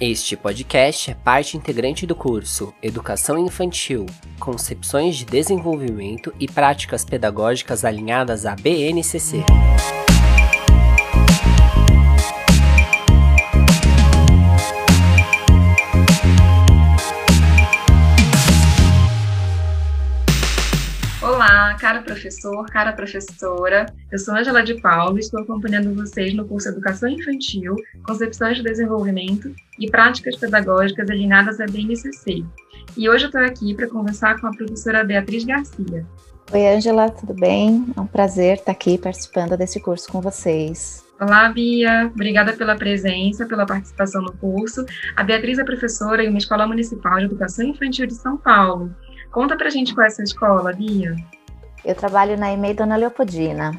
Este podcast é parte integrante do curso Educação Infantil, Concepções de Desenvolvimento e Práticas Pedagógicas alinhadas à BNCC. cara professor, cara professora. Eu sou Angela de Paulo e estou acompanhando vocês no curso Educação Infantil, Concepções de Desenvolvimento e Práticas Pedagógicas alinhadas à BNCC. E hoje eu estou aqui para conversar com a professora Beatriz Garcia. Oi, Angela, tudo bem? É um prazer estar aqui participando desse curso com vocês. Olá, Bia. Obrigada pela presença, pela participação no curso. A Beatriz é professora em uma escola municipal de educação infantil de São Paulo. Conta pra gente qual é essa escola, Bia. Eu trabalho na EMEI Dona Leopoldina.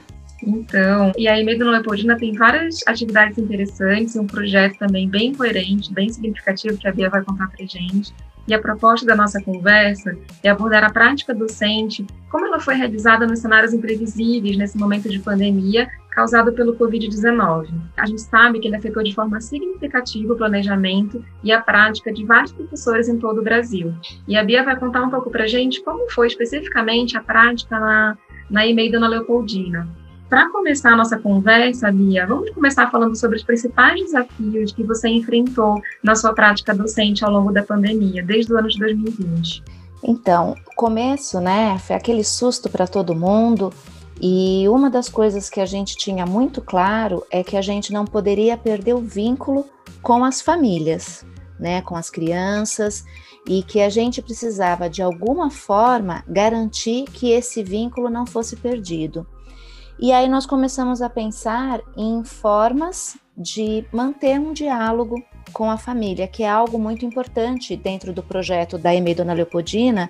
Então, e a EMEI Dona Leopoldina tem várias atividades interessantes, um projeto também bem coerente, bem significativo, que a Bia vai contar pra gente. E a proposta da nossa conversa é abordar a prática docente, como ela foi realizada nos cenários imprevisíveis nesse momento de pandemia causado pelo Covid-19. A gente sabe que ele afetou de forma significativa o planejamento e a prática de vários professores em todo o Brasil. E a Bia vai contar um pouco para gente como foi especificamente a prática na, na EMEI Dona Leopoldina. Para começar a nossa conversa, Bia, vamos começar falando sobre os principais desafios que você enfrentou na sua prática docente ao longo da pandemia, desde o ano de 2020. Então, começo, né, foi aquele susto para todo mundo, e uma das coisas que a gente tinha muito claro é que a gente não poderia perder o vínculo com as famílias, né, com as crianças, e que a gente precisava de alguma forma garantir que esse vínculo não fosse perdido. E aí nós começamos a pensar em formas de manter um diálogo com a família, que é algo muito importante dentro do projeto da EMEI Dona Leopoldina,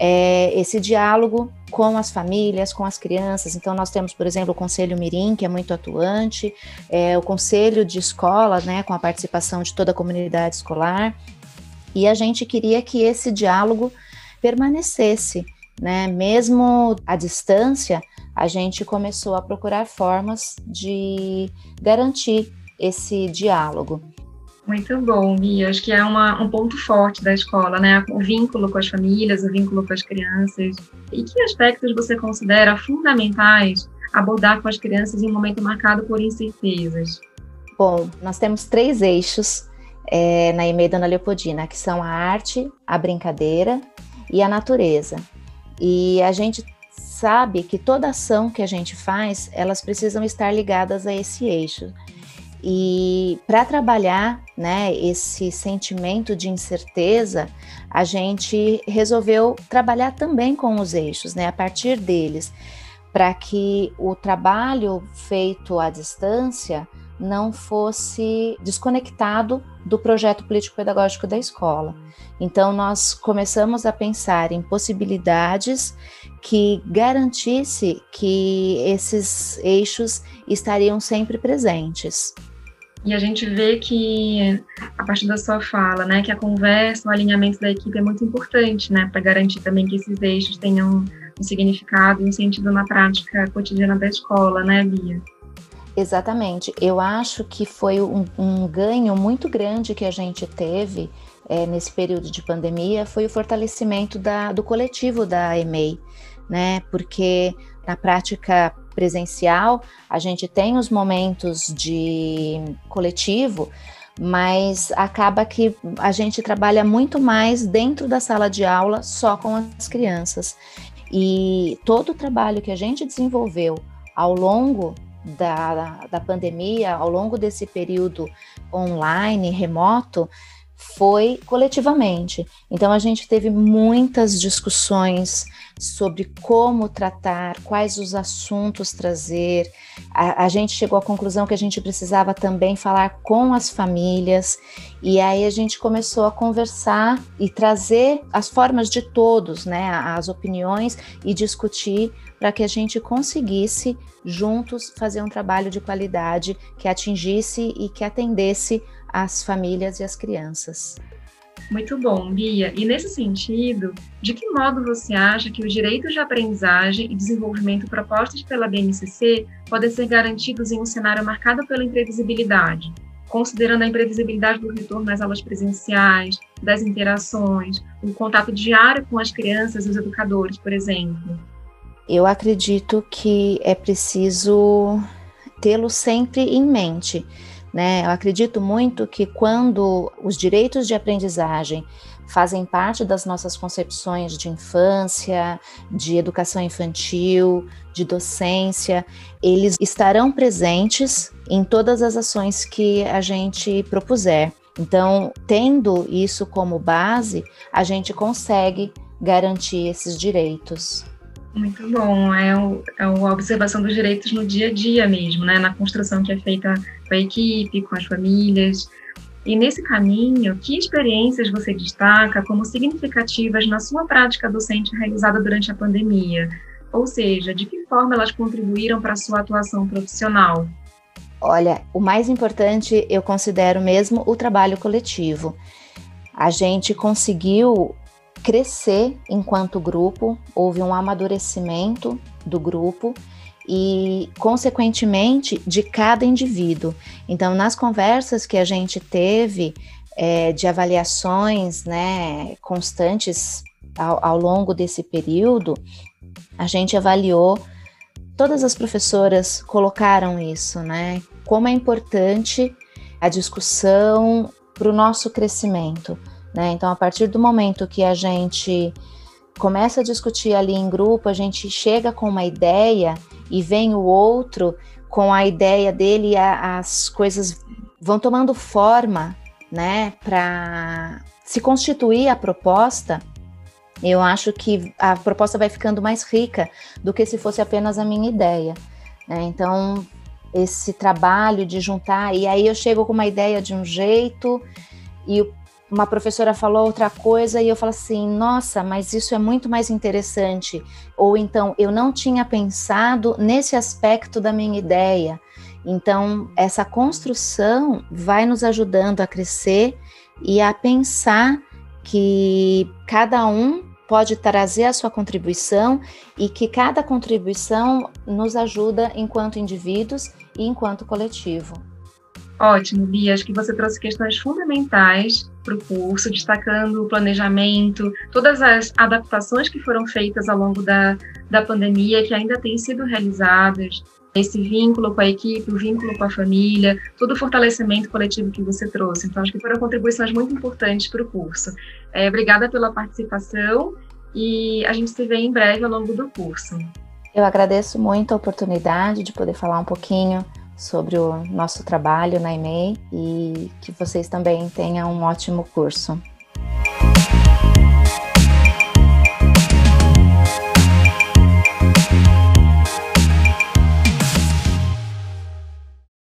é esse diálogo com as famílias, com as crianças. Então, nós temos, por exemplo, o Conselho Mirim, que é muito atuante, é, o Conselho de Escola, né, com a participação de toda a comunidade escolar, e a gente queria que esse diálogo permanecesse, né, mesmo à distância, a gente começou a procurar formas de garantir esse diálogo. Muito bom, Bia. Acho que é uma, um ponto forte da escola, né? O vínculo com as famílias, o vínculo com as crianças. E que aspectos você considera fundamentais abordar com as crianças em um momento marcado por incertezas? Bom, nós temos três eixos é, na EMEI Dona Leopoldina, que são a arte, a brincadeira e a natureza. E a gente sabe que toda ação que a gente faz, elas precisam estar ligadas a esse eixo. E para trabalhar né, esse sentimento de incerteza, a gente resolveu trabalhar também com os eixos, né, a partir deles, para que o trabalho feito à distância não fosse desconectado do projeto político-pedagógico da escola. Então, nós começamos a pensar em possibilidades que garantisse que esses eixos estariam sempre presentes. E a gente vê que, a partir da sua fala, né, que a conversa, o alinhamento da equipe é muito importante, né, para garantir também que esses eixos tenham um significado e um sentido na prática cotidiana da escola, né, Bia? Exatamente. Eu acho que foi um, um ganho muito grande que a gente teve é, nesse período de pandemia foi o fortalecimento da, do coletivo da EMEI, né? Porque na prática presencial a gente tem os momentos de coletivo, mas acaba que a gente trabalha muito mais dentro da sala de aula só com as crianças. E todo o trabalho que a gente desenvolveu ao longo da, da pandemia, ao longo desse período online, remoto, foi coletivamente. Então a gente teve muitas discussões sobre como tratar, quais os assuntos trazer. A, a, gente chegou à conclusão que a gente precisava também falar com as famílias, e aí a gente começou a conversar e trazer as formas de todos, né, as opiniões e discutir para que a gente conseguisse juntos fazer um trabalho de qualidade que atingisse e que atendesse as famílias e as crianças. Muito bom, Bia. E nesse sentido, de que modo você acha que os direitos de aprendizagem e desenvolvimento propostos pela BNCC podem ser garantidos em um cenário marcado pela imprevisibilidade? considerando a imprevisibilidade do retorno nas aulas presenciais, das interações, o contato diário com as crianças e os educadores, por exemplo? Eu acredito que é preciso tê-lo sempre em mente. Né? Eu acredito muito que quando os direitos de aprendizagem fazem parte das nossas concepções de infância, de educação infantil, de docência, eles estarão presentes em todas as ações que a gente propuser. Então, tendo isso como base, a gente consegue garantir esses direitos. Muito bom, é, o, é a observação dos direitos no dia a dia mesmo, né? na construção que é feita com a equipe, com as famílias. E nesse caminho, que experiências você destaca como significativas na sua prática docente realizada durante a pandemia? Ou seja, de que forma elas contribuíram para a sua atuação profissional? Olha, o mais importante eu considero mesmo o trabalho coletivo. A gente conseguiu crescer enquanto grupo, houve um amadurecimento do grupo e, consequentemente, de cada indivíduo. Então, nas conversas que a gente teve é, de avaliações né, constantes ao, ao longo desse período, a gente avaliou, todas as professoras colocaram isso, né? Como é importante a discussão para o nosso crescimento. Né? Então, a partir do momento que a gente começa a discutir ali em grupo, a gente chega com uma ideia e vem o outro com a ideia dele, a, as coisas vão tomando forma, né, para se constituir a proposta. Eu acho que a proposta vai ficando mais rica do que se fosse apenas a minha ideia. Né? Então, esse trabalho de juntar, e aí eu chego com uma ideia de um jeito, e o uma professora falou outra coisa e eu falo assim: nossa, mas isso é muito mais interessante. Ou então, eu não tinha pensado nesse aspecto da minha ideia. Então, essa construção vai nos ajudando a crescer e a pensar que cada um pode trazer a sua contribuição e que cada contribuição nos ajuda enquanto indivíduos e enquanto coletivo. Ótimo, Bia. Acho que você trouxe questões fundamentais para o curso, destacando o planejamento, todas as adaptações que foram feitas ao longo da, da pandemia, que ainda têm sido realizadas, esse vínculo com a equipe, o vínculo com a família, todo o fortalecimento coletivo que você trouxe. Então, acho que foram contribuições muito importantes para o curso. É, obrigada pela participação e a gente se vê em breve ao longo do curso. Eu agradeço muito a oportunidade de poder falar um pouquinho sobre o nosso trabalho na EMEI e que vocês também tenham um ótimo curso.